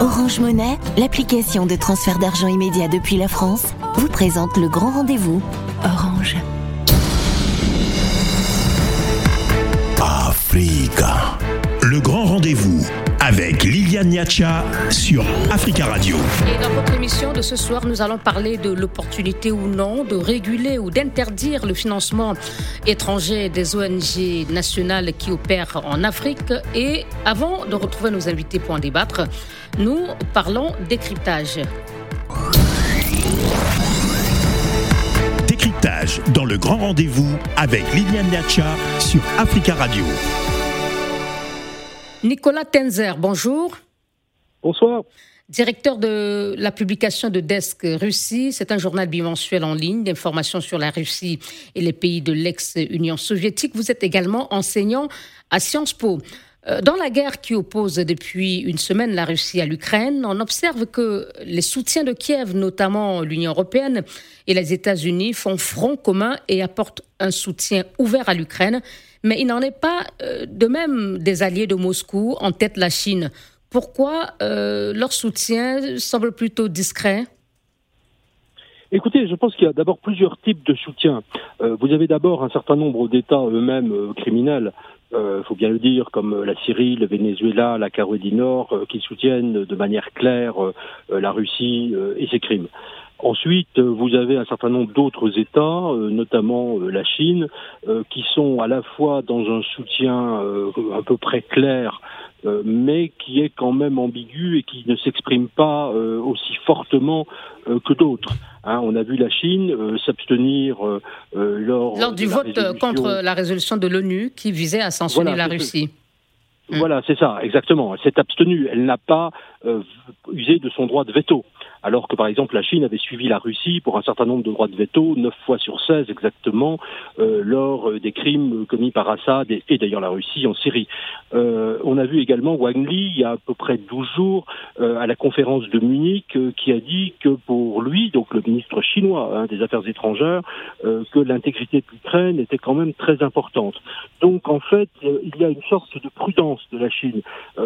Orange Monnaie, l'application de transfert d'argent immédiat depuis la France, vous présente le grand rendez-vous. Orange. Africa. Le grand rendez-vous avec Liliane Niacha sur Africa Radio. Et dans votre émission de ce soir, nous allons parler de l'opportunité ou non de réguler ou d'interdire le financement étranger des ONG nationales qui opèrent en Afrique. Et avant de retrouver nos invités pour en débattre, nous parlons décryptage. Décryptage dans le grand rendez-vous avec Liliane Niacha sur Africa Radio. Nicolas Tenzer, bonjour. Bonsoir. Directeur de la publication de Desk Russie, c'est un journal bimensuel en ligne d'informations sur la Russie et les pays de l'ex-Union soviétique. Vous êtes également enseignant à Sciences Po. Euh, dans la guerre qui oppose depuis une semaine la Russie à l'Ukraine, on observe que les soutiens de Kiev, notamment l'Union européenne et les États-Unis, font front commun et apportent un soutien ouvert à l'Ukraine. Mais il n'en est pas euh, de même des alliés de Moscou, en tête la Chine. Pourquoi euh, leur soutien semble plutôt discret? Écoutez, je pense qu'il y a d'abord plusieurs types de soutien. Euh, vous avez d'abord un certain nombre d'États eux-mêmes criminels, il faut bien le dire, comme la Syrie, le Venezuela, la Caroline du Nord, qui soutiennent de manière claire la Russie et ses crimes. Ensuite, euh, vous avez un certain nombre d'autres États, euh, notamment euh, la Chine, qui sont à la fois dans un soutien à peu près clair, mais qui est quand même ambigu et qui ne s'exprime pas aussi fortement que d'autres. Hein, on a vu la Chine s'abstenir lors, lors du vote contre la résolution de l'ONU qui visait à sanctionner la Russie. Voilà, c'est ça, exactement. Elle s'est abstenue. Elle n'a pas usé de son droit de veto alors que par exemple la Chine avait suivi la Russie pour un certain nombre de droits de veto, 9 fois sur 16 exactement, euh, lors euh, des crimes commis par Assad et, d'ailleurs la Russie en Syrie. Euh, on a vu également Wang Li, il y a à peu près 12 jours, à la conférence de Munich, qui a dit que pour lui, donc le ministre chinois hein, des Affaires étrangères, que l'intégrité de l'Ukraine était quand même très importante. Donc en fait, il y a une sorte de prudence de la Chine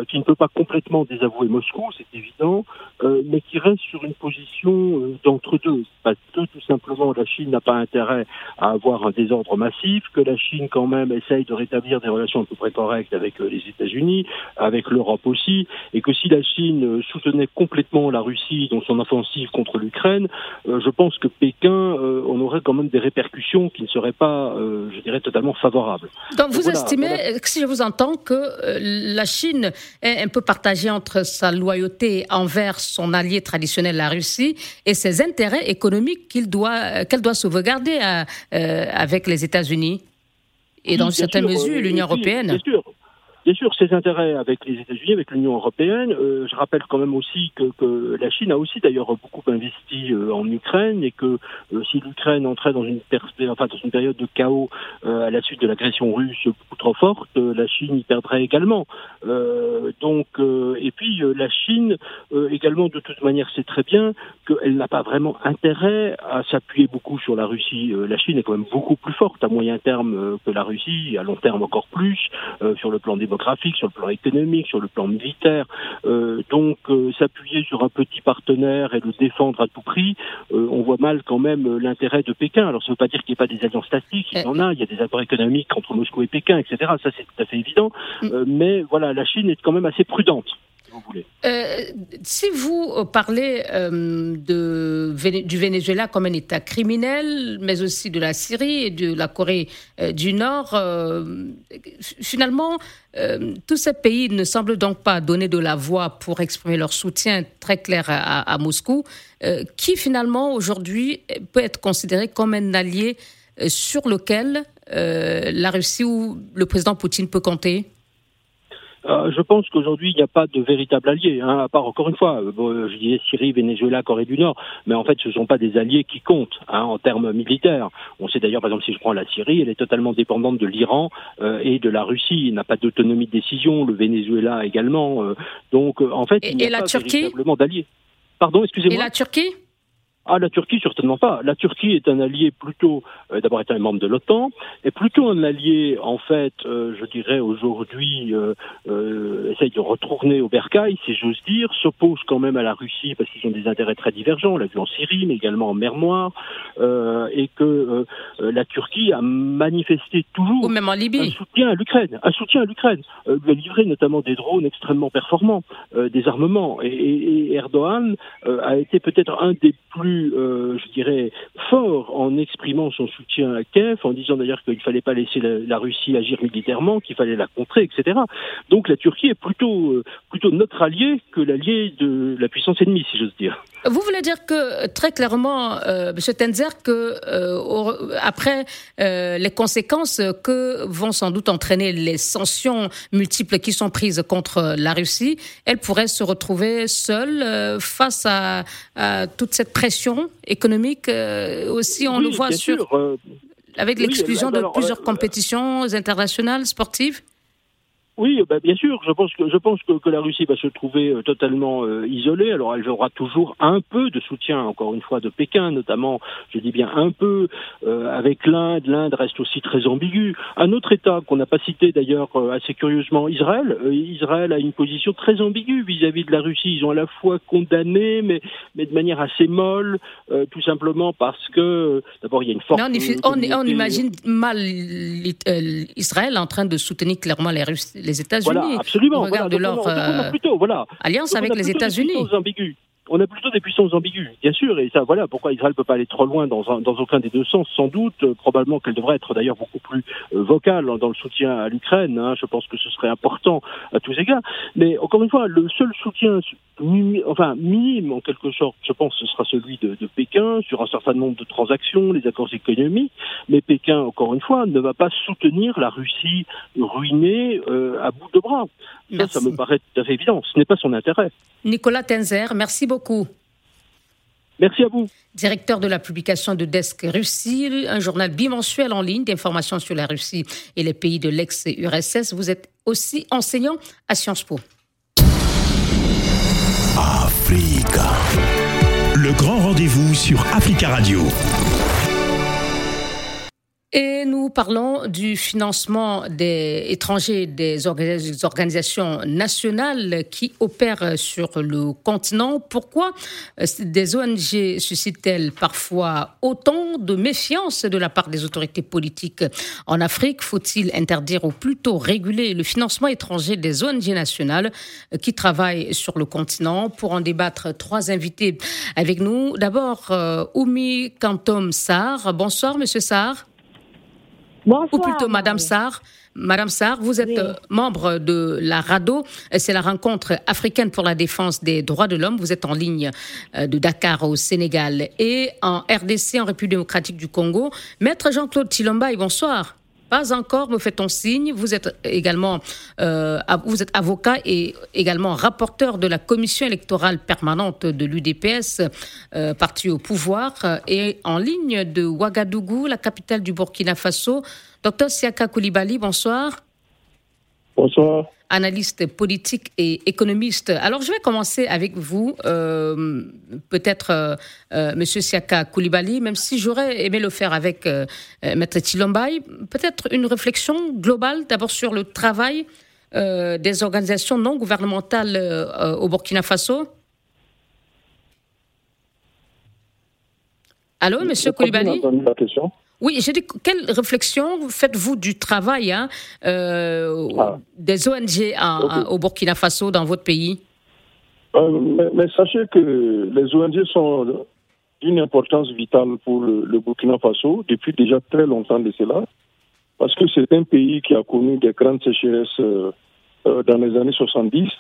qui ne peut pas complètement désavouer Moscou, c'est évident, mais qui reste sur une position euh, d'entre-deux. Parce que tout simplement la Chine n'a pas intérêt à avoir un désordre massif, que la Chine quand même essaye de rétablir des relations à peu près correctes avec euh, les États-Unis, avec l'Europe aussi, et que si la Chine euh, soutenait complètement la Russie dans son offensive contre l'Ukraine, je pense que Pékin, on aurait quand même des répercussions qui ne seraient pas, je dirais, totalement favorables. Donc vous estimez, si je vous entends, que la Chine est un peu partagée entre sa loyauté envers son allié traditionnel la Russie et ses intérêts économiques doit, euh, qu'elle doit sauvegarder euh, avec les États-Unis. Et dans certaines mesures l'Union européenne. Bien sûr, ses intérêts avec les États-Unis, avec l'Union européenne. Euh, je rappelle quand même aussi que, que la Chine a aussi d'ailleurs beaucoup investi euh, en Ukraine et que euh, si l'Ukraine entrait dans une, enfin, dans une période de chaos à la suite de l'agression russe beaucoup trop forte, la Chine y perdrait également. donc, et puis la Chine également de toute manière sait très bien qu'elle n'a pas vraiment intérêt à s'appuyer beaucoup sur la Russie. la Chine est quand même beaucoup plus forte à moyen terme que la Russie, à long terme encore plus sur le plan des sur le plan économique, sur le plan militaire. Euh, donc euh, s'appuyer sur un petit partenaire et le défendre à tout prix, euh, on voit mal quand même l'intérêt de Pékin. Alors ça ne veut pas dire qu'il n'y ait pas des alliances tactiques, il y en a, il y a des accords économiques entre Moscou et Pékin, etc. Ça c'est tout à fait évident. Mm. mais voilà, la Chine est quand même assez prudente. Euh, si vous euh, parlez euh, du Venezuela comme un État criminel, mais aussi de la Syrie et de la Corée du Nord, finalement, tous ces pays ne semblent donc pas donner de la voix pour exprimer leur soutien très clair à Moscou, qui finalement aujourd'hui peut être considéré comme un allié sur lequel la Russie ou le président Poutine peut compter? Euh, je pense qu'aujourd'hui, il n'y a pas de véritable allié, hein, à part, encore une fois, euh, je disais Syrie, Venezuela, Corée du Nord, mais en fait, ce ne sont pas des alliés qui comptent hein, en termes militaires. On sait d'ailleurs, par exemple, si je prends la Syrie, elle est totalement dépendante de l'Iran euh, et de la Russie. Il n'a pas d'autonomie de décision, le Venezuela également. donc, en fait, il n'y a pas véritablement d'alliés. Pardon, excusez-moi. Et la Turquie? Ah, la Turquie, certainement pas. La Turquie est un allié plutôt, euh, d'abord est un membre de l'OTAN, est plutôt un allié, en fait, euh, je dirais aujourd'hui, euh, euh, essaye de retourner au bercail, si j'ose dire, s'oppose quand même à la Russie parce qu'ils ont des intérêts très divergents, on l'a vu en Syrie, mais également en mer Noire, euh, et que la Turquie a manifesté toujours Ou même en Libye. un soutien à l'Ukraine, un soutien à l'Ukraine, euh, lui a livré notamment des drones extrêmement performants, euh, des armements, et, et, et Erdogan a été peut-être un des plus euh, je dirais, fort en exprimant son soutien à Kiev, en disant d'ailleurs qu'il ne fallait pas laisser la, Russie agir militairement, qu'il fallait la contrer, etc. Donc la Turquie est plutôt, euh, plutôt notre allié que l'allié de la puissance ennemie, si j'ose dire. Vous voulez dire que très clairement, euh, M. Tenzer, que euh, après euh, les conséquences que vont sans doute entraîner les sanctions multiples qui sont prises contre la Russie, elle pourrait se retrouver seule euh, face à, à, toute cette pression économique. Euh, aussi, on oui, le voit sur sûr, euh, avec l'exclusion de plusieurs compétitions internationales sportives? Oui, bah, bien sûr. Je pense que je pense que, que, la Russie va se trouver euh, totalement euh, isolée. Alors, elle aura toujours un peu de soutien, encore une fois, de Pékin, notamment. Je dis bien un peu euh, avec l'Inde. L'Inde reste aussi très ambiguë. Un autre État qu'on n'a pas cité d'ailleurs euh, assez curieusement, Israël. Euh, Israël a une position très ambiguë vis-à-vis -vis de la Russie. Ils ont à la fois condamné, mais mais de manière assez molle, euh, tout simplement parce que d'abord il y a une forte. Mais on, on, on, imagine mal Israël en train de soutenir clairement les Russes les États-Unis. Voilà, absolument. On regarde voilà, leur on a, on a plutôt, voilà. alliance avec les États-Unis. On a plutôt des puissances ambiguës, bien sûr, et ça, voilà pourquoi Israël ne peut pas aller trop loin dans, un, dans aucun des deux sens, sans doute. Euh, probablement qu'elle devrait être d'ailleurs beaucoup plus euh, vocale dans le soutien à l'Ukraine. Hein, je pense que ce serait important à tous égards. Mais encore une fois, le seul soutien, enfin minime en quelque sorte, je pense, ce sera celui de, de, Pékin sur un certain nombre de transactions, les accords économiques. Mais Pékin, encore une fois, ne va pas soutenir la Russie ruinée euh, à bout de bras. Ça, ça me paraît tout à fait évident. Ce n'est pas son intérêt. Nicolas Tenzer, merci beaucoup. Merci à vous. Directeur de la publication de Desk Russie, un journal bimensuel en ligne d'informations sur la Russie et les pays de l'ex-URSS. Vous êtes aussi enseignant à Sciences Po. Africa. Le grand rendez-vous sur Africa Radio. Et nous parlons du financement des étrangers des organisations nationales qui opèrent sur le continent. Pourquoi des ONG suscitent-elles parfois autant de méfiance de la part des autorités politiques en Afrique? Faut-il interdire ou plutôt réguler le financement étranger des ONG nationales qui travaillent sur le continent? Pour en débattre, trois invités avec nous. D'abord, Oumi Kantom Sarr. Bonsoir, Monsieur Sarr. Bonsoir. Ou plutôt Madame Sarr. Madame Sarr, vous êtes oui. membre de la RADO, c'est la rencontre africaine pour la défense des droits de l'homme. Vous êtes en ligne de Dakar au Sénégal et en RDC, en République démocratique du Congo. Maître Jean-Claude Tilombaï, bonsoir. Pas encore, me fait-on signe. Vous êtes également euh, vous êtes avocat et également rapporteur de la commission électorale permanente de l'UDPS, euh, parti au pouvoir, et en ligne de Ouagadougou, la capitale du Burkina Faso. Docteur Siaka Koulibaly, bonsoir. Bonsoir. Analyste politique et économiste. Alors, je vais commencer avec vous, euh, peut-être euh, euh, Monsieur Siaka Koulibaly, même si j'aurais aimé le faire avec euh, Maître Tilombaï, peut-être une réflexion globale d'abord sur le travail euh, des organisations non gouvernementales euh, au Burkina Faso. Allô, Monsieur Koulibaly. Oui, j'ai dit, quelle réflexion faites-vous du travail hein, euh, ah. des ONG à, okay. à, au Burkina Faso dans votre pays? Euh, mais, mais, sachez que les ONG sont d'une importance vitale pour le, le, Burkina Faso depuis déjà très longtemps de cela, parce que c'est un pays qui a connu des grandes sécheresses euh, dans les années 70,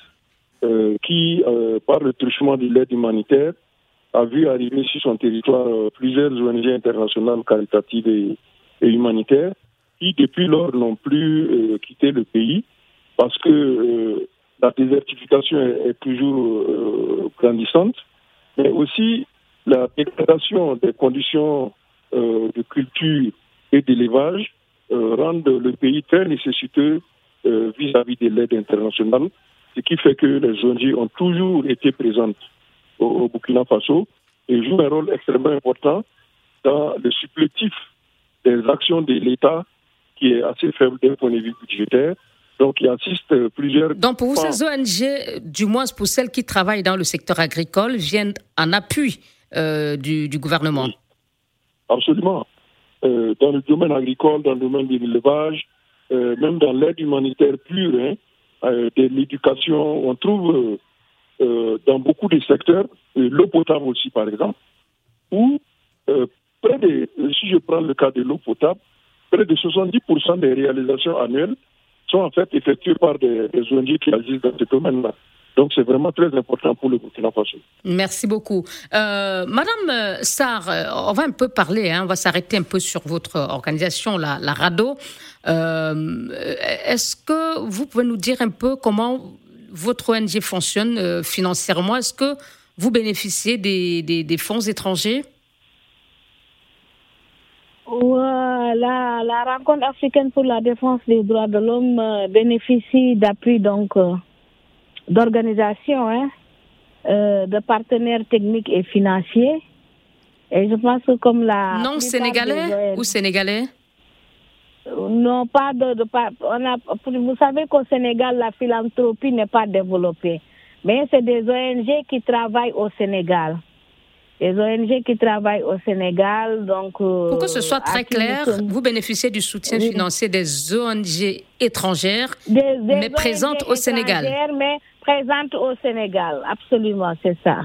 qui, par le truchement de l'aide humanitaire, a vu arriver sur son territoire euh, plusieurs ONG internationales caritatives et, humanitaires qui, depuis lors, n'ont plus euh, quitté le pays parce que euh, la désertification est, est toujours grandissante, mais aussi la dégradation des conditions de culture et d'élevage rendent le pays très nécessiteux vis-à-vis -vis de l'aide internationale, ce qui fait que les ONG ont toujours été présentes au, Burkina Faso et jouent un rôle extrêmement important dans le supplétif des actions de l'État qui est assez faible d'un point de vue budgétaire. Donc, il assiste plusieurs. Donc, pour vous, ces ONG, du moins pour celles qui travaillent dans le secteur agricole, viennent en appui euh, du, gouvernement Absolument. Euh, dans le domaine agricole, dans le domaine de l'élevage, euh, même dans l'aide humanitaire pure, hein, de l'éducation, on trouve dans beaucoup de secteurs, l'eau potable aussi, par exemple, où près de, si je prends le cas de l'eau potable, près de 70% des réalisations annuelles sont en fait effectuées par des, ONG qui agissent dans ce domaine-là. Donc c'est vraiment très important pour le Burkina Faso. Merci beaucoup. Euh, Madame euh, Sarr, euh, on va un peu parler, hein, on va s'arrêter un peu sur votre organisation, la, RADO. Est-ce que vous pouvez nous dire un peu comment votre ONG fonctionne financièrement Est-ce que vous bénéficiez des fonds étrangers? La, la, rencontre africaine pour la défense des droits de l'homme euh, bénéficie d'appui donc euh, d'organisations, hein, euh, de partenaires techniques et financiers. Et je pense que comme la non sénégalais ou sénégalais? Non, pas de, de on a, vous savez qu'au Sénégal la philanthropie n'est pas développée, mais c'est des ONG qui travaillent au Sénégal les ONG qui travaillent au Sénégal. Donc, euh, Pour que ce soit très clair, vous bénéficiez du soutien financier des ONG étrangères, mais présentes au Sénégal. Mais présentes au Sénégal, absolument, c'est ça.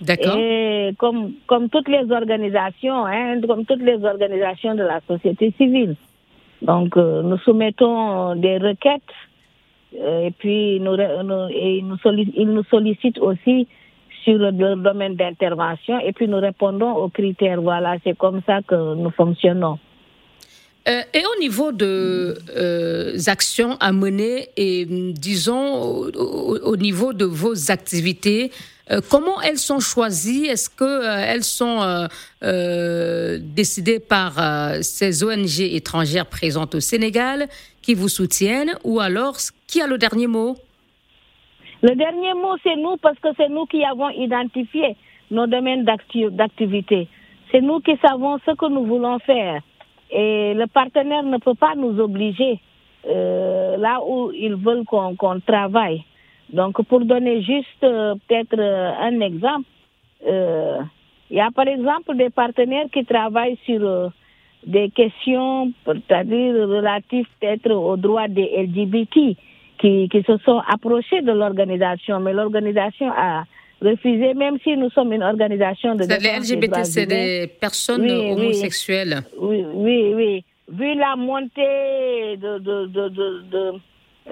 D'accord. Et comme, comme toutes les organisations, hein, comme toutes les organisations de la société civile. Donc, euh, nous soumettons des requêtes euh, et puis nous, ils nous sollicitent aussi sur le domaine d'intervention et puis nous répondons aux critères. Voilà, c'est comme ça que nous fonctionnons. Euh, et au niveau de euh, actions à mener et disons au, niveau de vos activités, euh, comment elles sont choisies? Est-ce qu'elles elles sont décidées par ces ONG étrangères présentes au Sénégal qui vous soutiennent? Ou alors qui a le dernier mot? Le dernier mot, c'est nous parce que c'est nous qui avons identifié nos domaines d'activité. C'est nous qui savons ce que nous voulons faire. Et le partenaire ne peut pas nous obliger euh, là où ils veulent qu'on travaille. Donc, pour donner juste euh, peut-être euh, un exemple, il y a par exemple des partenaires qui travaillent sur des questions, c'est-à-dire relatives peut-être aux droits des LGBT qui, qui se sont approchés de l'organisation, mais l'organisation a refusé, même si nous sommes une organisation de Les LGBT, c'est des personnes homosexuelles. Oui, oui, oui. Vu la montée de, de, de, de,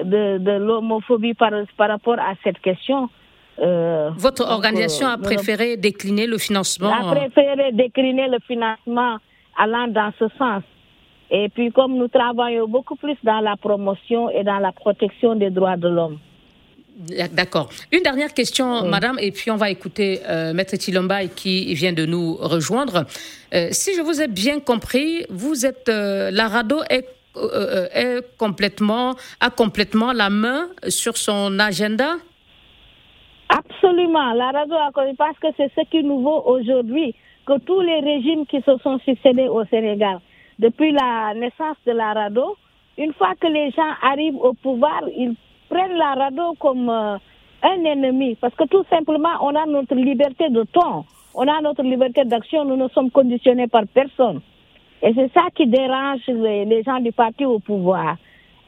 de l'homophobie par, par rapport à cette question, euh, Votre organisation a euh, préféré décliner le financement A préféré décliner le financement allant dans ce sens. Et puis comme nous travaillons beaucoup plus dans la promotion et dans la protection des droits de l'homme. D'accord. Une dernière question, madame, et puis on va écouter euh, Maître Tilombaï qui vient de nous rejoindre. Euh, si je vous ai bien compris, vous êtes. La RADO est, est, complètement, a complètement la main sur son agenda? Absolument. La RADO a parce que c'est ce qui nous vaut aujourd'hui, que tous les régimes qui se sont succédés au Sénégal, depuis la naissance de la RADO, une fois que les gens arrivent au pouvoir, ils prennent la RADO comme euh, un ennemi. Parce que tout simplement, on a notre liberté de ton, on a notre liberté d'action, nous ne sommes conditionnés par personne. Et c'est ça qui dérange les, gens du parti au pouvoir.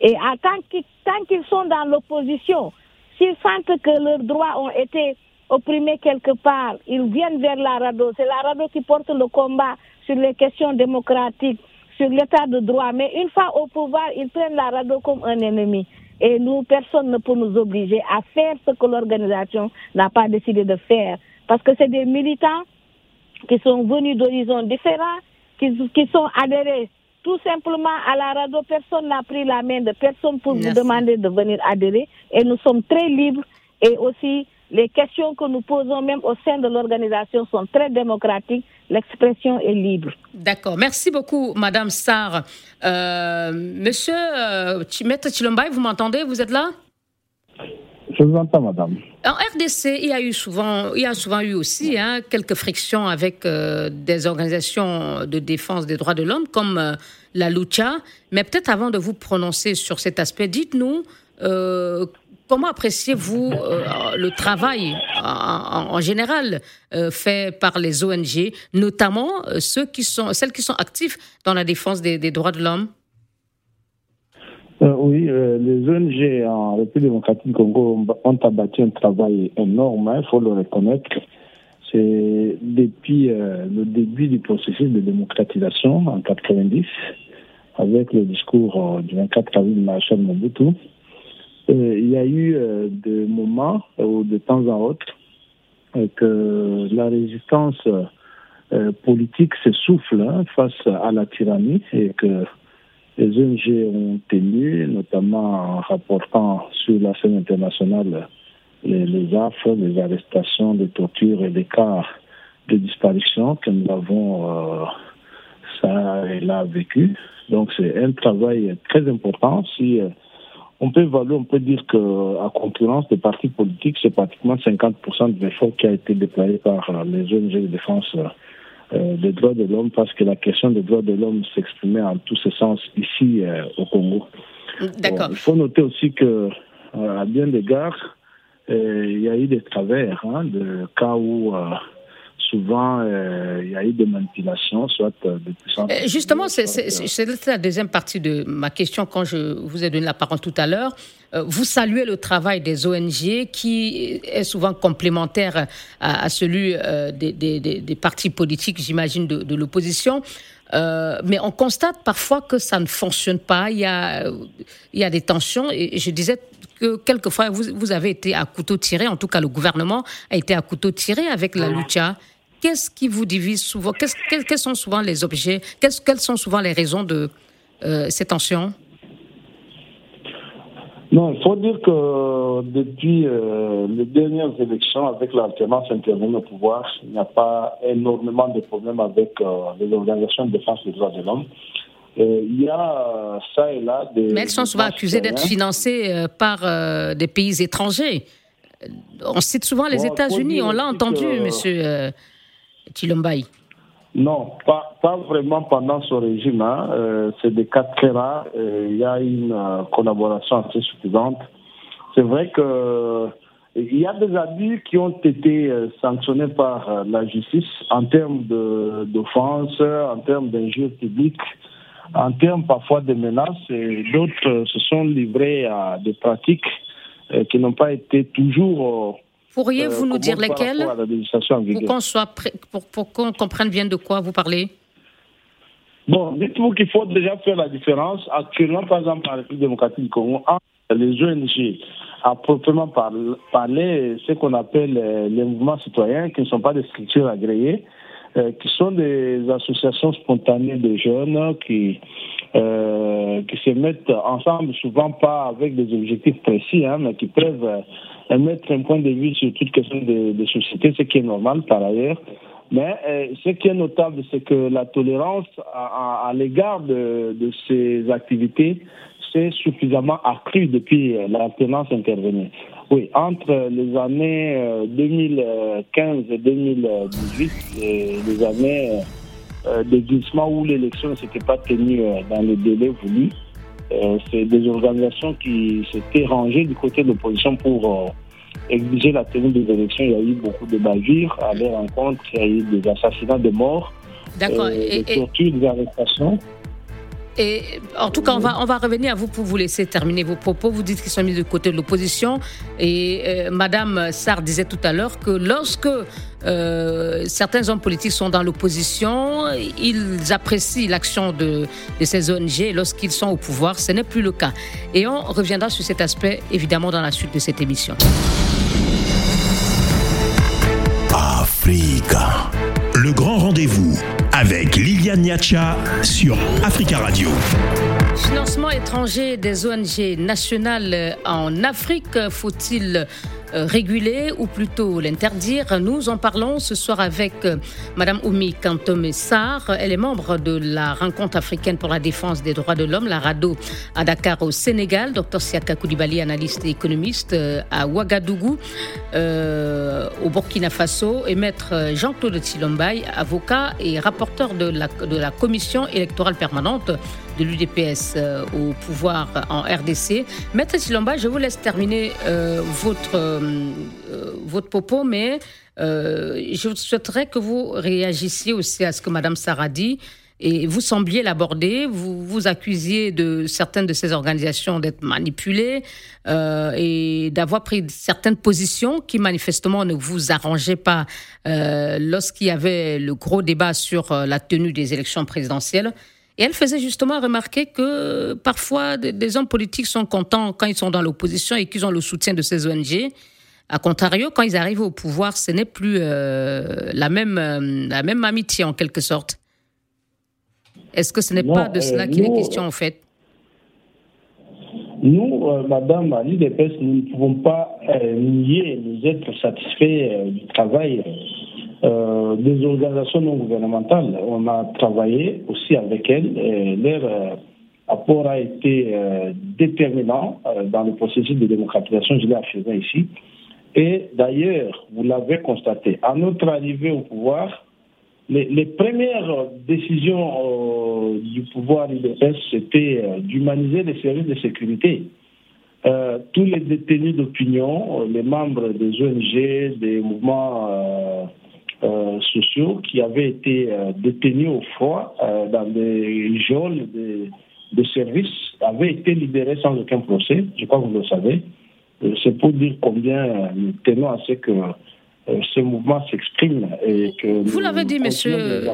Et tant qu'ils sont dans l'opposition, s'ils sentent que leurs droits ont été opprimés quelque part, ils viennent vers la RADO. C'est la RADO qui porte le combat sur les questions démocratiques, sur l'état de droit. Mais une fois au pouvoir, ils prennent la RADO comme un ennemi. Et nous, personne ne peut nous obliger à faire ce que l'organisation n'a pas décidé de faire. Parce que c'est des militants qui sont venus d'horizons différents, qui, qui sont adhérés tout simplement à la RADO. Personne n'a pris la main de personne pour nous demander de venir adhérer. Et nous sommes très libres et aussi les questions que nous posons même au sein de l'organisation sont très démocratiques. L'expression est libre. D'accord. Merci beaucoup, Madame Sarr. Euh, monsieur euh, Chilombaï, vous m'entendez? Vous êtes là? Je vous entends, madame. En RDC, il y a eu souvent, il y a souvent eu aussi hein, quelques frictions avec euh, des organisations de défense des droits de l'homme comme euh, la Lucha. Mais peut-être avant de vous prononcer sur cet aspect, dites-nous euh, comment appréciez-vous le travail en, général fait par les ONG, notamment ceux qui sont, celles qui sont actifs dans la défense des droits de l'homme? Euh, oui, euh, les ONG en République démocratique du Congo ont abattu un travail énorme, il hein, faut le reconnaître. C'est depuis euh, le début du processus de démocratisation en 90, avec le discours du 24 avril de Marshal Mobutu. il y a eu des moments où de temps en autre que la résistance politique s'essouffle hein, face à la tyrannie et que les ONG ont tenu, notamment en rapportant sur la scène internationale les, les affres, les arrestations, les tortures et les cas de disparition que nous avons euh, ça et là vécu. Donc c'est un travail très important. Si euh, on peut évaluer, on peut dire que à concurrence des partis politiques, c'est pratiquement 50% de l'effort qui a été déployé par les ONG de défense euh, des droits de l'homme parce que la question des droits de l'homme s'exprimait en tous ces sens ici euh, au Congo. D'accord. il faut noter aussi que euh, à bien d'égards, il y a eu des travers, hein, de cas où souvent, il y a eu des manipulations, soit de puissance. Justement, c'est la deuxième partie de ma question quand je vous ai donné la parole tout à l'heure. Vous saluez le travail des ONG qui est souvent complémentaire à, celui des, des, des, partis politiques, j'imagine, de, de l'opposition. Euh, mais on constate parfois que ça ne fonctionne pas. Il y a, il y a des tensions. Et je disais que quelquefois, vous, vous avez été à couteau tiré. En tout cas, le gouvernement a été à couteau tiré avec la lucha. Qu'est-ce qui vous divise souvent? Quels, quels, sont souvent les objets? Quelles, quelles, sont souvent les raisons de euh, ces tensions? Non, il faut dire que depuis euh, les dernières élections, avec l'alternance intervenue au pouvoir, il n'y a pas énormément de problèmes avec euh, les organisations de défense des droits de l'homme. Il y a ça et là des. Mais elles sont souvent accusées d'être financées par des pays étrangers. On cite souvent les États-Unis, on l'a entendu, monsieur Non, pas, vraiment pendant ce régime. Hein. Euh, c'est des cas très. Euh, il y a une euh, collaboration assez suffisante. C'est vrai que il y a des abus qui ont été sanctionnés par la justice en termes d'offenses, en termes d'injures publiques, en termes parfois de menaces. D'autres se sont livrés à des pratiques qui n'ont pas été toujours Pourriez-vous nous dire lesquels pour qu'on soit pour, pour qu'on comprenne bien de quoi vous parlez Bon, dites-vous qu'il faut déjà faire la différence. Actuellement, par exemple, en République démocratique du Congo, les ONG, à proprement parler, ce qu'on appelle euh, les mouvements citoyens, qui ne sont pas des structures agréées, euh, qui sont des associations spontanées de jeunes qui, euh, qui se mettent ensemble, souvent pas avec des objectifs précis, hein, mais qui peuvent mettre un point de vue sur toute question de, de société, ce qui est normal par ailleurs. Mais euh, ce qui est notable, c'est que la tolérance à, à, l'égard de, de, ces activités s'est suffisamment accrue depuis euh, l'alternance intervenue. Oui, entre les années 2015 euh, et 2018, les années de glissement où l'élection ne s'était pas tenue dans le délai voulu, c'est des organisations qui s'étaient rangées du côté de l'opposition pour exiger la tenue des élections. Il y a eu beaucoup de bavures à leur rencontre, il y a eu des assassinats de morts. Euh, des tortures, des arrestations. Et en tout cas, on va, revenir à vous pour vous laisser terminer vos propos. Vous dites qu'ils sont mis de côté de l'opposition. Et euh, Madame Sarr disait tout à l'heure que lorsque euh, certains hommes politiques sont dans l'opposition, ils apprécient l'action de, de, ces ONG. Lorsqu'ils sont au pouvoir, ce n'est plus le cas. Et on reviendra sur cet aspect, évidemment, dans la suite de cette émission. Africa. Le grand rendez-vous avec Liliane Niacha sur Africa Radio. Financement étranger des ONG nationales en Afrique, faut-il réguler ou plutôt l'interdire Nous en parlons ce soir avec Madame Oumi Kantome Sarr. Elle est membre de la rencontre africaine pour la défense des droits de l'homme, la RADO, à Dakar au Sénégal. Dr Siaka Koulibaly, analyste et économiste à Ouagadougou, au Burkina Faso. Et maître Jean-Claude Tilombaï, avocat et rapporteur de la commission électorale permanente de l'UDPS euh, au pouvoir en RDC. Maître Silomba, je vous laisse terminer euh, votre, euh, votre propos, mais je souhaiterais que vous réagissiez aussi à ce que Mme Sarah dit. Et vous sembliez l'aborder, vous vous accusiez de certaines de ces organisations d'être manipulées et d'avoir pris certaines positions qui manifestement ne vous arrangeaient pas lorsqu'il y avait le gros débat sur la tenue des élections présidentielles. Et elle faisait justement remarquer que parfois des, hommes politiques sont contents quand ils sont dans l'opposition et qu'ils ont le soutien de ces ONG. A contrario, quand ils arrivent au pouvoir, ce n'est plus euh, la, même, euh, la même amitié en quelque sorte. Est-ce que ce n'est pas de cela euh, qu'il est question en fait? Nous, Madame, à l'IDPS, nous ne pouvons pas nier nous être satisfaits du travail euh, des organisations non gouvernementales. On a travaillé aussi avec elles. Leur euh, apport a été euh, déterminant dans le processus de démocratisation, je l'ai affirmé ici. Et d'ailleurs, vous l'avez constaté, à notre arrivée au pouvoir, les, premières décisions du pouvoir IDS, c'était d'humaniser les services de sécurité. tous les détenus d'opinion, les membres des ONG, des mouvements sociaux qui avaient été euh, détenus au froid euh, dans des geôles de, de services avaient été libérés sans aucun procès. Je crois que vous le savez. C'est pour dire combien nous tenons à ce que ce mouvement s'exprime et que vous l'avez dit, Monsieur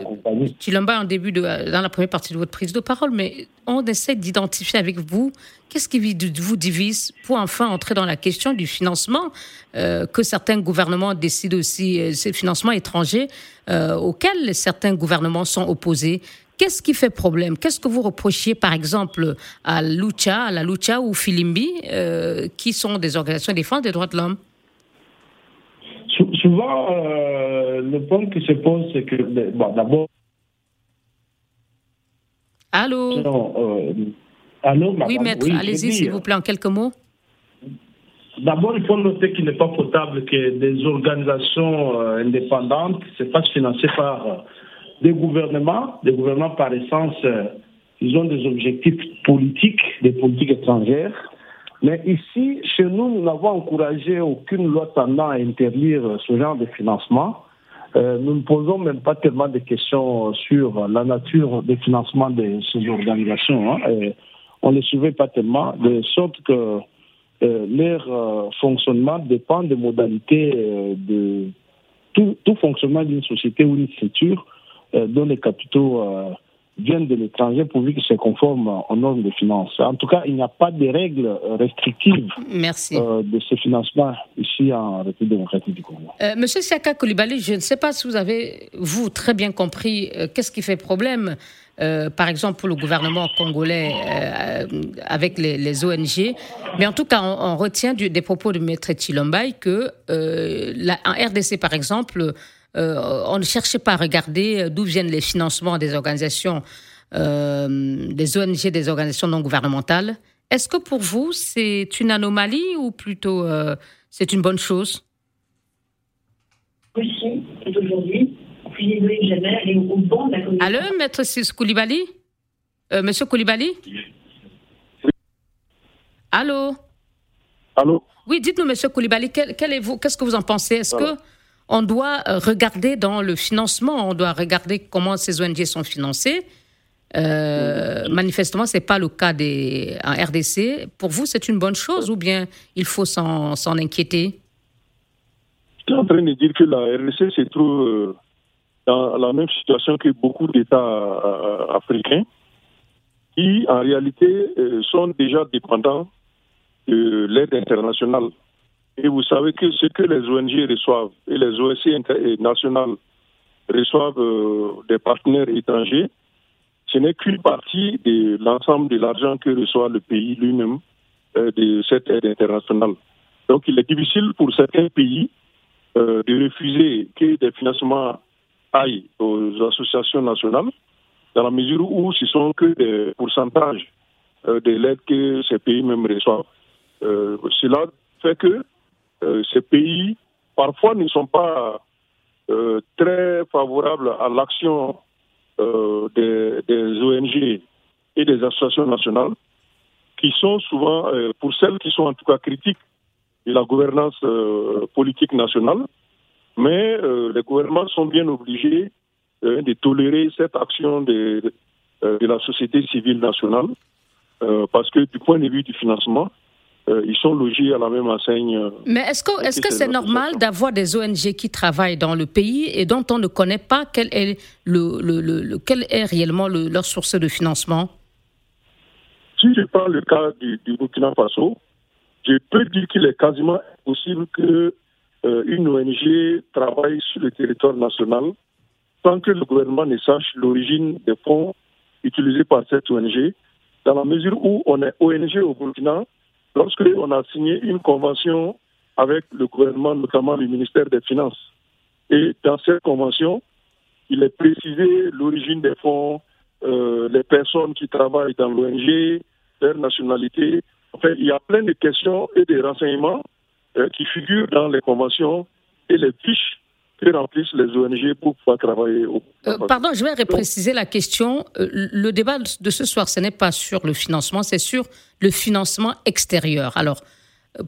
Chilamba, en début de, dans la première partie de votre prise de parole, mais on essaie d'identifier avec vous qu'est-ce qui vous divise pour enfin entrer dans la question du financement euh, que certains gouvernements décident aussi, euh, ces financements étrangers euh, auxquels certains gouvernements sont opposés. Qu'est-ce qui fait problème? Qu'est-ce que vous reprochiez, par exemple, à Lucha, à la Lucha ou Filimbi, qui sont des organisations de défense des droits de l'homme? Souvent, le point qui se pose, c'est que, bon, d'abord. Allô? Allô, Oui, maître, allez-y, s'il vous plaît, en quelques mots. D'abord, il faut noter qu'il n'est pas potable que des organisations euh, indépendantes se fassent financer par euh, des gouvernements. Les gouvernements, par essence, euh, ils ont des objectifs politiques, des politiques étrangères. Mais ici, chez nous, nous n'avons encouragé aucune loi tendant à interdire ce genre de financement. nous ne posons même pas tellement de questions sur la nature des financements de ces organisations. Hein, on ne les suivait pas tellement, de sorte que euh, leur euh, fonctionnement dépend des modalités euh, de tout, fonctionnement d'une société ou d'une structure dont les capitaux viennent de l'étranger pourvu qu'ils se conforment aux normes de finances. En tout cas, il n'y a pas de règles restrictives de ce financement ici en République démocratique du Congo. Monsieur Siaka Koulibaly, je ne sais pas si vous avez, vous, très bien compris qu'est-ce qui fait problème euh, par exemple pour le gouvernement congolais euh, avec les, ONG. Mais en tout cas, on, retient des propos de Maître Chilombay que euh, en RDC, par exemple, on ne cherchait pas à regarder d'où viennent les financements des organisations, des ONG, des organisations non gouvernementales. Est-ce que pour vous, c'est une anomalie ou plutôt c'est une bonne chose? Oui, aujourd'hui, de Allô, maître Koulibaly? Euh, Monsieur Koulibaly? Allô? Allô? Oui, dites-nous, monsieur Koulibaly, qu'est-ce que vous en pensez? Est-ce que on doit euh, regarder dans le financement, on doit regarder comment ces ONG sont financées euh, manifestement, ce n'est pas le cas des, en RDC. Pour vous, c'est une bonne chose ou bien il faut s'en inquiéter? Je suis en train de dire que la RDC se trouve dans la même situation que beaucoup d'États euh, africains qui, en réalité, euh, sont déjà dépendants de l'aide internationale. Et vous savez que ce que les ONG reçoivent et les OSC nationales reçoivent euh, des partenaires étrangers, ce n'est qu'une partie de l'ensemble de l'argent que reçoit le pays lui-même de cette aide internationale. Donc il est difficile pour certains pays euh, de refuser que des financements aillent aux associations nationales, dans la mesure où ce sont que des pourcentages euh, de l'aide que ces pays même reçoivent. Euh, cela fait que ces pays, parfois, ne sont pas très favorables à l'action des, des, ONG et des associations nationales, qui sont souvent, pour celles qui sont en tout cas critiques de la gouvernance euh, politique nationale, mais euh, les gouvernements sont bien obligés euh, de tolérer cette action de la société civile nationale, parce que du point de vue du financement, ils sont logés à la même enseigne. Mais est-ce que est-ce que c'est normal d'avoir des ONG qui travaillent dans le pays et dont on ne connaît pas quel est le, le, le, quel est réellement leur source de financement? Si je prends le cas du, du Burkina Faso, je peux dire qu'il est quasiment impossible que euh, une ONG travaille sur le territoire national sans que le gouvernement ne sache l'origine des fonds utilisés par cette ONG, dans la mesure où on est ONG au Burkina, lorsque on a signé une convention avec le gouvernement, notamment le ministère des Finances. Et dans cette convention, il est précisé l'origine des fonds, euh, les personnes qui travaillent dans l'ONG, leur nationalité, il y a plein de questions et de renseignements euh, qui figurent dans les conventions et les fiches que remplissent les ONG pour pouvoir travailler. Au... Euh, pardon, je vais repréciser la question. Euh, le débat de ce soir, ce n'est pas sur le financement, c'est sur le financement extérieur. Alors,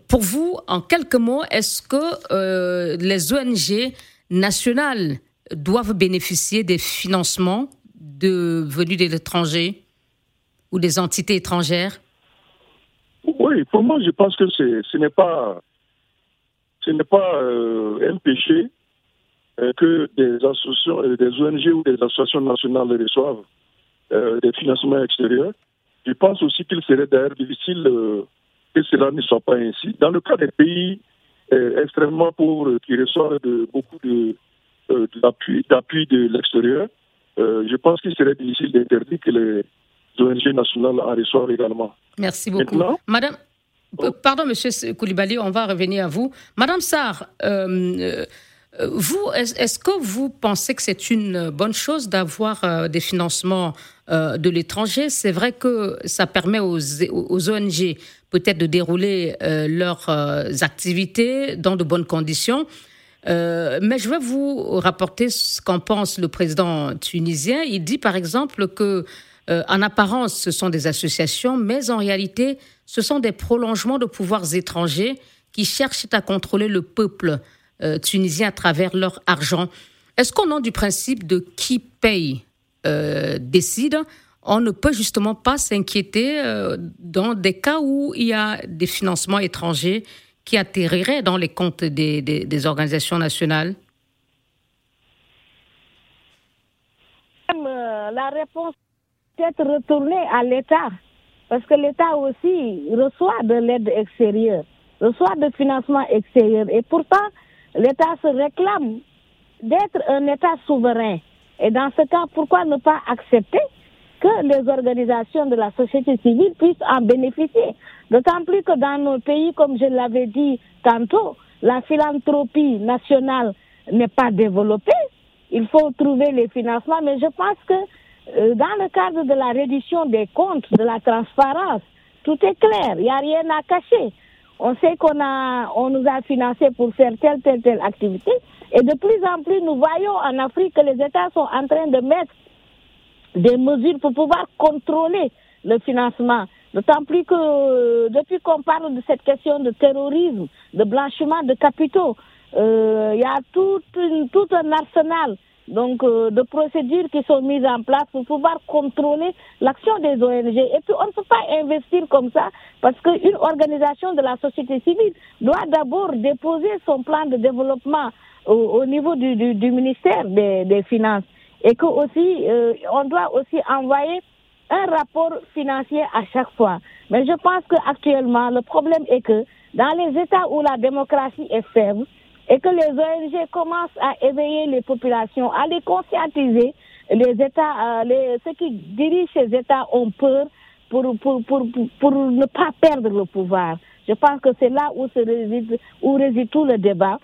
pour vous, en quelques mots, est-ce que les ONG nationales doivent bénéficier des financements de, venus de l'étranger ou des entités étrangères? Oui, pour moi, je pense que ce n'est pas, ce n'est pas euh, un péché euh, que des associations, euh, des ONG ou des associations nationales reçoivent des financements extérieurs. Je pense aussi qu'il serait d'ailleurs difficile que cela ne soit pas ainsi. Dans le cas des pays extrêmement pauvres qui reçoivent de, beaucoup de, d'appui, d'appui de l'extérieur, je pense qu'il serait difficile d'interdire que les ONG nationales en reçoivent également. Merci beaucoup. Madame, oh. pardon, Monsieur Koulibaly, on va revenir à vous. Madame Sarr, euh, euh, vous, est-ce que vous pensez que c'est une bonne chose d'avoir euh, des financements de l'étranger? C'est vrai que ça permet aux, ONG peut-être de dérouler leurs activités dans de bonnes conditions. mais je vais vous rapporter ce qu'en pense le président tunisien. Il dit par exemple que euh, en apparence, ce sont des associations, mais en réalité, ce sont des prolongements de pouvoirs étrangers qui cherchent à contrôler le peuple euh, tunisien à travers leur argent. Est-ce qu'au nom du principe de qui paye euh, décide, on ne peut justement pas s'inquiéter dans des cas où il y a des financements étrangers qui atterriraient dans les comptes des, des organisations nationales? La réponse être retourné à l'État, parce que l'État aussi reçoit de l'aide extérieure, reçoit de financement extérieur. Et pourtant, l'État se réclame d'être un État souverain. Et dans ce cas, pourquoi ne pas accepter que les organisations de la société civile puissent en bénéficier? D'autant plus que dans nos pays, comme je l'avais dit tantôt, la philanthropie nationale n'est pas développée. Il faut trouver les financements, mais je pense que euh, dans le cadre de la réduction des comptes, de la transparence, tout est clair, il n'y a rien à cacher. On sait qu'on a, on nous a financé pour faire telle, telle, telle activité. Et de plus en plus, nous voyons en Afrique que les États sont en train de mettre des mesures pour pouvoir contrôler le financement. D'autant plus que euh, depuis qu'on parle de cette question de terrorisme, de blanchiment de capitaux, euh, il y a tout, tout un arsenal donc euh, de procédures qui sont mises en place pour pouvoir contrôler l'action des ONG. Et puis on ne peut pas investir comme ça parce qu'une organisation de la société civile doit d'abord déposer son plan de développement au, niveau du, ministère des, des, Finances et que aussi euh, on doit aussi envoyer un rapport financier à chaque fois. Mais je pense qu'actuellement le problème est que dans les États où la démocratie est faible, et que les ONG commencent à éveiller les populations, à les conscientiser. Les États, euh, ceux qui dirigent ces États ont peur pour, ne pas perdre le pouvoir. Je pense que c'est là où, réside, où réside tout le débat.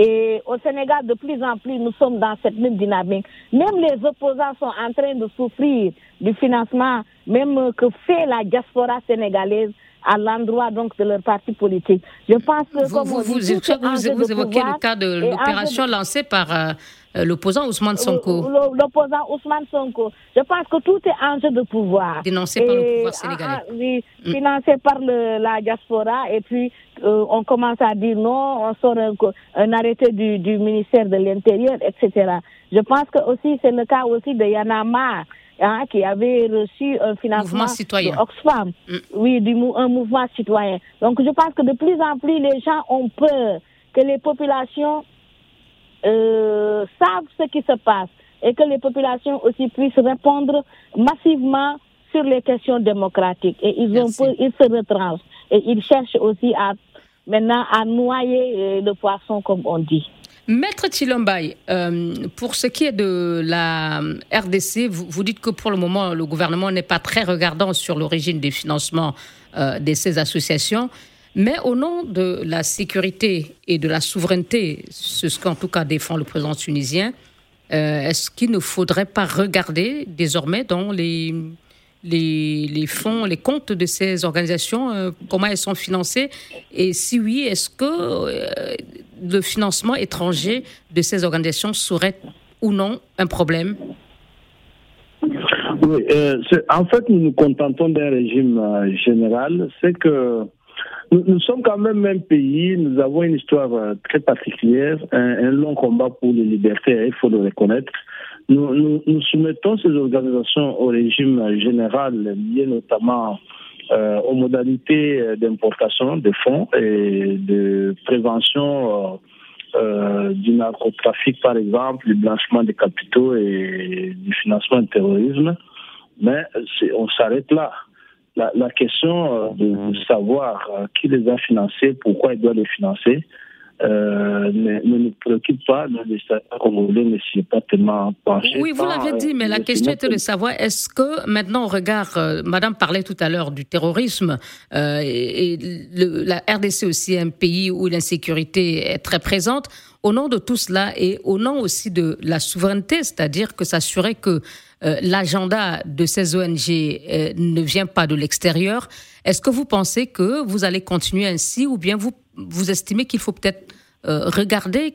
Et au Sénégal, de plus en plus, nous sommes dans cette même dynamique. Même les opposants sont en train de souffrir du financement, même que fait la diaspora sénégalaise à l'endroit donc de leur parti politique. Je pense que, vous, comme vous, vous, vous évoquez le cas de l'opération lancée par euh, euh, l'opposant Ousmane Sonko. L'opposant Ousmane Sonko. Je pense que tout est enjeu de pouvoir. Dénoncé par le pouvoir sénégalais. Ah, oui, mm. financé par le, la diaspora. Et puis, euh, on commence à dire non, on sort un, un arrêté du, du, ministère de l'Intérieur, etc. Je pense que aussi, c'est le cas aussi de Yanama. Hein, qui avait reçu un financement citoyen. de Oxfam, mm. oui, du, un mouvement citoyen. Donc je pense que de plus en plus les gens ont peur que les populations euh, savent ce qui se passe et que les populations aussi puissent répondre massivement sur les questions démocratiques. Et ils, ont ils se retranchent et ils cherchent aussi à maintenant à noyer euh, le poisson, comme on dit. Maître Chilombaï, euh, pour ce qui est de la RDC, vous, dites que pour le moment, le gouvernement n'est pas très regardant sur l'origine des financements euh, de ces associations. Mais au nom de la sécurité et de la souveraineté, c'est ce qu'en tout cas défend le président tunisien, euh, est-ce qu'il ne faudrait pas regarder désormais dans les, fonds, les comptes de ces organisations, comment elles sont financées? Et si oui, est-ce que le financement étranger de ces organisations serait ou non un problème oui, en fait, nous nous contentons d'un régime général. C'est que nous, sommes quand même un pays, nous avons une histoire euh, très particulière, un, long combat pour les libertés, il faut le reconnaître. Nous, nous, soumettons ces organisations au régime général lié notamment euh, aux modalités euh, d'importation de fonds et de prévention euh, du narcotrafic, par exemple, du blanchiment des capitaux et du financement du terrorisme. Mais on s'arrête là la, question euh, de savoir qui les a financés, pourquoi ils doivent les financer, euh, ne, nous préoccupe pas. Le congolais ne s'y est pas tellement penché. Oui, vous l'avez dit, mais la question était de savoir est-ce que maintenant, on regarde, Madame parlait tout à l'heure du terrorisme, et, la RDC aussi est un pays où l'insécurité est très présente. Au nom de tout cela et au nom aussi de la souveraineté, c'est-à-dire que s'assurer que euh, l'agenda de ces ONG euh, ne vient pas de l'extérieur. Est-ce que vous pensez que vous allez continuer ainsi ou bien vous, vous estimez qu'il faut peut-être euh, regarder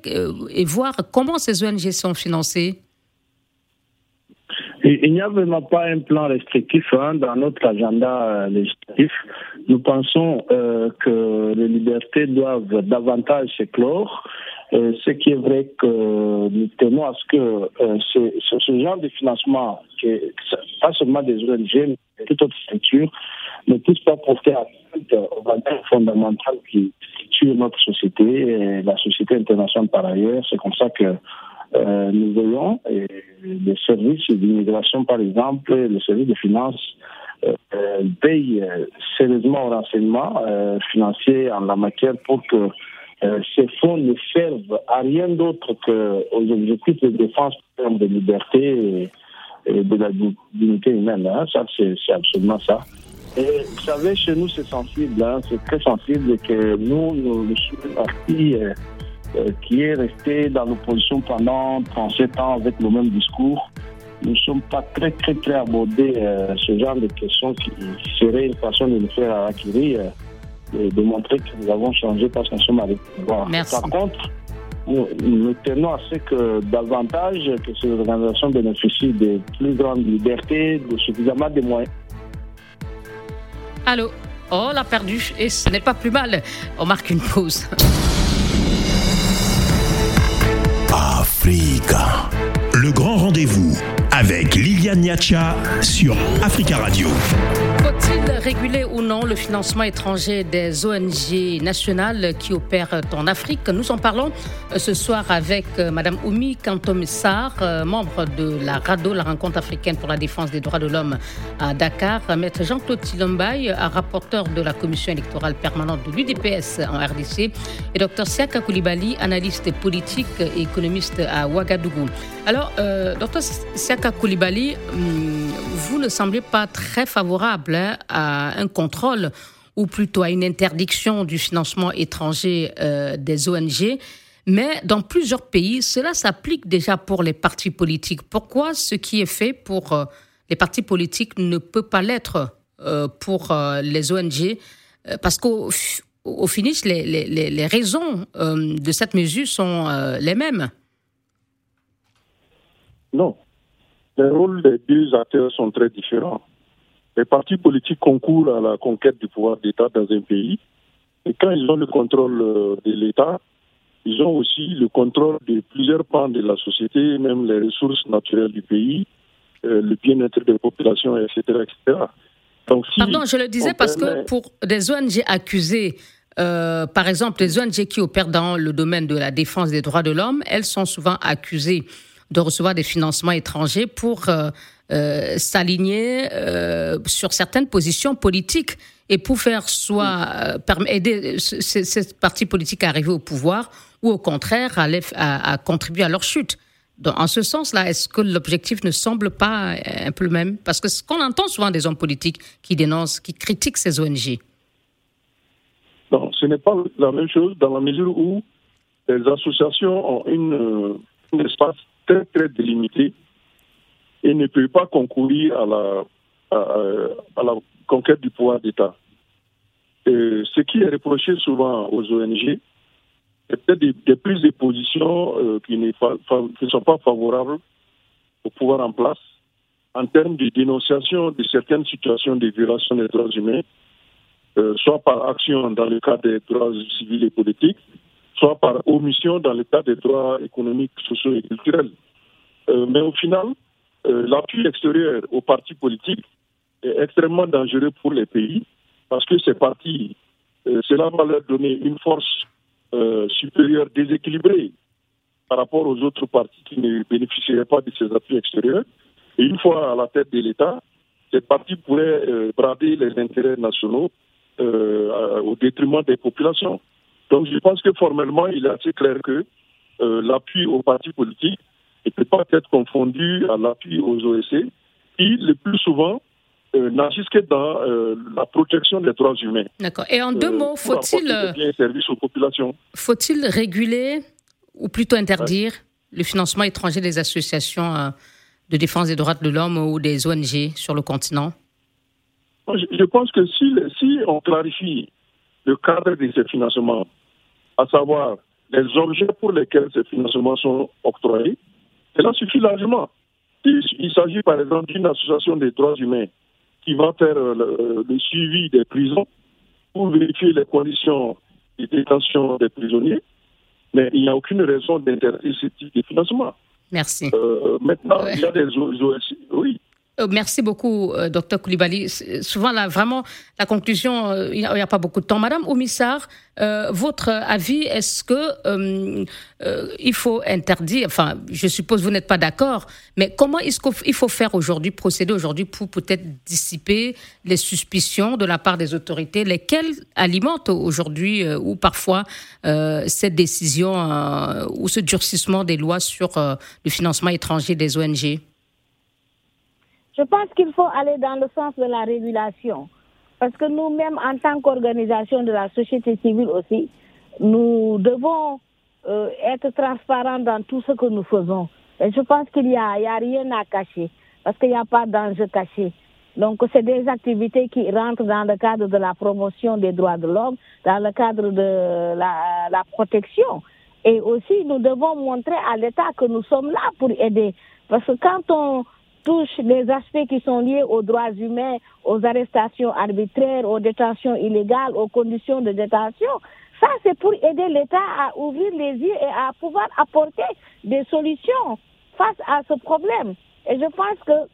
et voir comment ces ONG sont financées? Il n'y a vraiment pas un plan restrictif hein, dans notre agenda législatif. Nous pensons que les libertés doivent davantage s'éclore euh, ce qui est vrai que nous tenons à ce que euh, ce, genre de financement, pas seulement des ONG, mais toute autre structure, ne puisse pas porter atteinte aux valeurs fondamentales qui tuent notre société et la société internationale par ailleurs. C'est comme ça que euh, nous voyons les services d'immigration, par exemple, les services de finances euh, sérieusement au renseignement financier en la matière pour que euh, ces fonds ne servent à rien d'autre qu'aux objectifs de défense de liberté et, de la dignité humaine. Hein. Ça, c'est absolument ça. Vous savez, chez nous, c'est sensible, hein. c'est très sensible que nous, nous, nous sommes un parti euh, euh, qui est resté dans l'opposition pendant 37 ans avec le même discours. Nous ne sommes pas très, très, très abordés ce genre de questions qui, serait une façon de nous faire acquérir de, montrer que nous avons changé parce qu'on sommes avec pouvoir. Par contre, nous, tenons à ce que davantage que ces organisations bénéficient de plus grande liberté, de suffisamment de moyens. Allô? Oh, l'a perdu et ce n'est pas plus mal. On marque une pause. Africa. Le grand rendez-vous avec Liliane Niacha sur Africa Radio. Faut-il réguler ou non le financement étranger des ONG nationales qui opèrent en Afrique? Nous en parlons euh, ce soir avec euh, Madame Oumi Kantomessar, euh, membre de la RADO, la Rencontre africaine pour la défense des droits de l'homme à Dakar, Maître Jean-Claude Tilombaï, rapporteur de la commission électorale permanente de l'UDPS en RDC, et Dr Siaka Koulibaly, analyste politique et économiste à Ouagadougou. Alors, Dr Siaka Koulibaly, hum, vous ne semblez pas très favorable à un contrôle ou plutôt à une interdiction du financement étranger des ONG. Mais dans plusieurs pays, cela s'applique déjà pour les partis politiques. Pourquoi ce qui est fait pour les partis politiques ne peut pas l'être pour les ONG Parce qu'au au finish, les, les, les raisons de cette mesure sont les mêmes. Non. Les rôles des deux acteurs sont très différents. Les partis politiques concourent à la conquête du pouvoir d'État dans un pays. Et quand ils ont le contrôle euh, de l'État, ils ont aussi le contrôle de plusieurs pans de la société, même les ressources naturelles du pays, euh, le bien-être des populations, etc. etc. Donc, Pardon, je le disais parce que pour des ONG accusées, euh, par exemple, les ONG qui opèrent dans le domaine de la défense des droits de l'homme, elles sont souvent accusées de recevoir des financements étrangers pour euh, euh, s'aligner euh, sur certaines positions politiques et pour faire soit aider ces, partis politiques à arriver au pouvoir ou au contraire à, contribuer à leur chute. en ce sens-là, est-ce que l'objectif ne semble pas un peu le même? Parce que ce qu'on entend souvent des hommes politiques qui dénoncent, qui critiquent ces ONG. Non, ce n'est pas la même chose dans la mesure où les associations ont une, un espace très, très délimité et ne peut pas concourir à la, à, la conquête du pouvoir d'État. Ce qui est reproché souvent aux ONG, c'est peut-être des, prises de position euh, qui, ne sont pas favorables au pouvoir en place en termes de dénonciation de certaines situations de violation des droits humains, euh, soit par action dans le cadre des droits civils et politiques, soit par omission dans cas des droits économiques, sociaux et culturels. Euh, mais au final, euh, l'appui extérieur aux partis politiques est extrêmement dangereux pour les pays parce que ces partis, euh, cela va leur donner une force supérieure déséquilibrée par rapport aux autres partis qui ne bénéficieraient pas de ces appuis extérieurs. Et une fois à la tête de l'État, ces partis pourraient brader les intérêts nationaux au détriment des populations. Donc je pense que formellement, il est assez clair que euh, l'appui aux partis politiques ne peut pas être confondu à l'appui aux OSC, qui le plus souvent euh, n'agissent que dans euh, la protection des droits humains. D'accord. Et en deux mots, faut-il Faut-il réguler ou plutôt interdire le financement étranger des associations de défense des droits de l'homme ou des ONG sur le continent? Je, pense que si, si on clarifie le cadre de ces financements, à savoir les objets pour lesquels ces financements sont octroyés, cela suffit largement. Il, s'agit par exemple d'une association des droits humains qui va faire euh, le, suivi des prisons pour vérifier les conditions de détention des prisonniers, mais il n'y a aucune raison d'interdire ce type de financement. Merci. Euh, maintenant, il y a des OSC, oui, euh, merci beaucoup, euh, docteur Koulibaly. Souvent, là, vraiment, la conclusion, euh, il n'y a, pas beaucoup de temps. Madame Oumissar, votre avis, est-ce que il faut interdire, enfin, je suppose vous n'êtes pas d'accord, mais comment est-ce qu'il faut faire aujourd'hui, procéder aujourd'hui pour peut-être dissiper les suspicions de la part des autorités, lesquelles alimentent aujourd'hui ou parfois cette décision ou ce durcissement des lois sur le financement étranger des ONG je pense qu'il faut aller dans le sens de la régulation. Parce que nous-mêmes, en tant qu'organisation de la société civile aussi, nous devons euh, être transparents dans tout ce que nous faisons. Et je pense qu'il n'y a, a, rien à cacher, parce qu'il n'y a pas d'enjeu caché. Donc, c'est des activités qui rentrent dans le cadre de la promotion des droits de l'homme, dans le cadre de la, la protection. Et aussi, nous devons montrer à l'État que nous sommes là pour aider. Parce que quand on, touche les aspects qui sont liés aux droits humains, aux arrestations arbitraires, aux détentions illégales, aux conditions de détention. Ça, c'est pour aider l'État à ouvrir les yeux et à pouvoir apporter des solutions face à ce problème. Et je pense que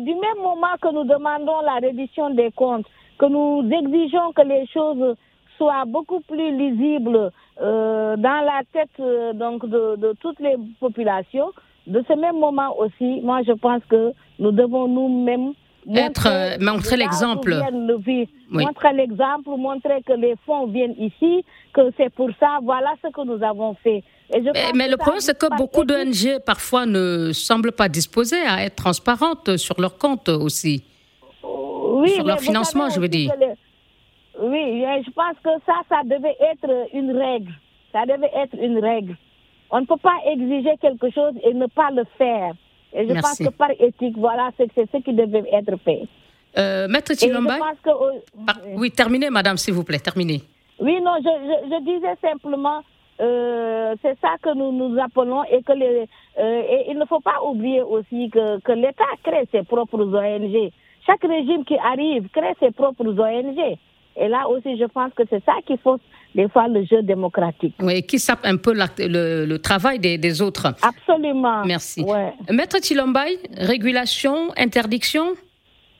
du même moment que nous demandons la reddition des comptes, que nous exigeons que les choses soient beaucoup plus lisibles euh, dans la tête euh, donc de, de toutes les populations, de ce même moment aussi, moi je pense que nous devons nous-mêmes être euh, montrer l'exemple. Montrer l'exemple, montrer que les fonds viennent ici, que c'est pour ça, voilà ce que nous avons fait. mais, le problème, c'est que beaucoup d'ONG parfois ne semblent pas disposées à être transparentes sur leurs comptes aussi. oui, sur leur financement, je veux dire. oui, je pense que ça, ça devait être une règle. Ça devait être une règle. On ne peut pas exiger quelque chose et ne pas le faire. Et je pense que par éthique, voilà, c'est ce qui devait être fait. Euh, Maître Chilomba Oui, terminez, madame, s'il vous plaît, terminez. Oui, non, je, disais simplement, euh, c'est ça que nous nous appelons et que les, euh, et il ne faut pas oublier aussi que, que l'État crée ses propres ONG. Chaque régime qui arrive crée ses propres ONG. Et là aussi, je pense que c'est ça qui fausse des fois le jeu démocratique. Oui, qui sape un peu le, travail des, autres. Absolument. Merci. Maître Chilombay, régulation, interdiction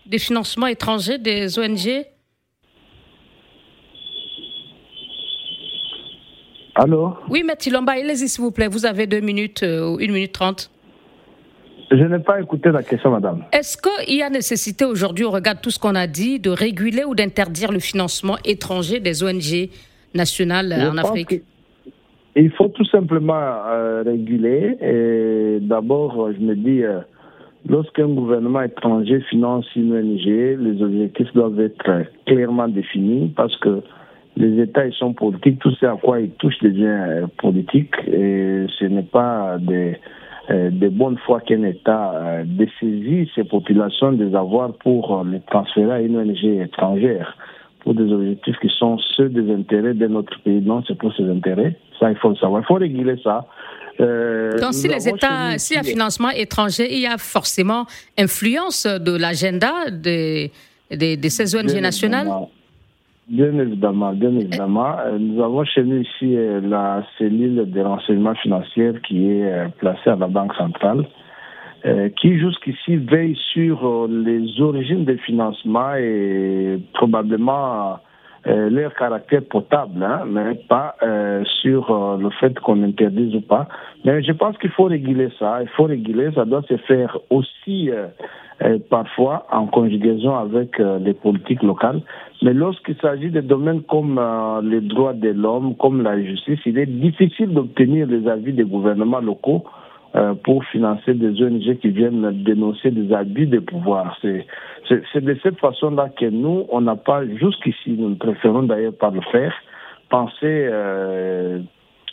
des financements étrangers des ONG Allô? Oui, Maître Chilombay, allez-y s'il vous plaît. Vous avez deux minutes euh, ou une minute trente. Je n'ai pas écouté la question, madame. Est-ce qu'il y a nécessité aujourd'hui, au regard de tout ce qu'on a dit, de réguler ou d'interdire le financement étranger des ONG nationales en Afrique Il faut tout simplement euh, réguler. Et d'abord, je me dis, euh, lorsqu'un gouvernement étranger finance une ONG, les objectifs doivent être clairement définis parce que les États, ils sont politiques. Tout ce à quoi ils touchent devient euh, politique. Et ce n'est pas des euh, de bonne foi qu'un État euh, dessaisit ces populations des avoirs pour euh, les transférer à une ONG étrangère pour des objectifs qui sont ceux des intérêts de notre pays. Non, c'est pour ses intérêts. Ça, il faut le savoir. Il faut réguler ça. Donc, si les États, si un financement étranger, il y a forcément influence de l'agenda de, de, ces ONG nationales? Bien évidemment, bien évidemment. Euh, nous avons chez nous ici euh, la cellule de renseignement financier qui est euh, placée à la Banque centrale, qui jusqu'ici veille sur les origines des financements et probablement leur caractère potable, hein, mais pas sur le fait qu'on interdise ou pas. Mais je pense qu'il faut réguler ça. Il faut réguler. Ça doit se faire aussi parfois en conjugaison avec les politiques locales. Mais lorsqu'il s'agit de domaines comme euh, les droits de l'homme, comme la justice, il est difficile d'obtenir les avis des gouvernements locaux euh, pour financer des ONG qui viennent dénoncer des abus de pouvoir. C'est de cette façon-là que nous, on n'a pas, jusqu'ici, nous préférons d'ailleurs pas le faire, penser, euh,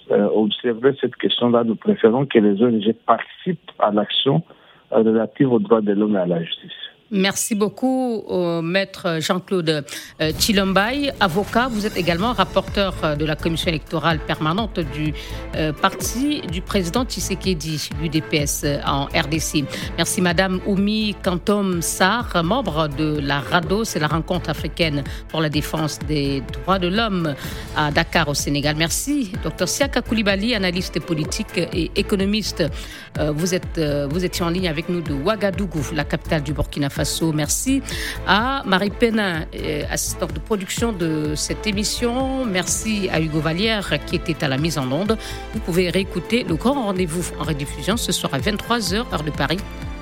observer cette question-là, nous préférons que les ONG participent à l'action relative aux droits de l'homme et à la justice. Merci beaucoup au maître Jean-Claude euh, Chilombay, avocat. Vous êtes également rapporteur euh, de la commission électorale permanente du euh, parti du président Tshisekedi, l'UDPS en RDC. Merci madame Oumi Kantom Sarr, membre de la RADO, c'est la rencontre africaine pour la défense des droits de l'homme à Dakar au Sénégal. Merci docteur Siaka Koulibaly, analyste politique et économiste. Vous êtes vous étiez en ligne avec nous de Ouagadougou, la capitale du Burkina Faso. Merci à Marie Pénin, euh, assistante de production de cette émission. Merci à Hugo Vallière qui était à la mise en onde. Vous pouvez réécouter le grand rendez-vous en rediffusion ce soir à 23h, heure de Paris,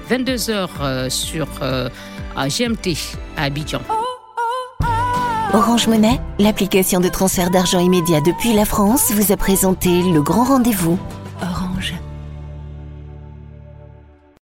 22h euh, sur euh, GMT à Abidjan. Orange Monnaie, l'application de transfert d'argent immédiat depuis la France, vous a présenté le grand rendez-vous.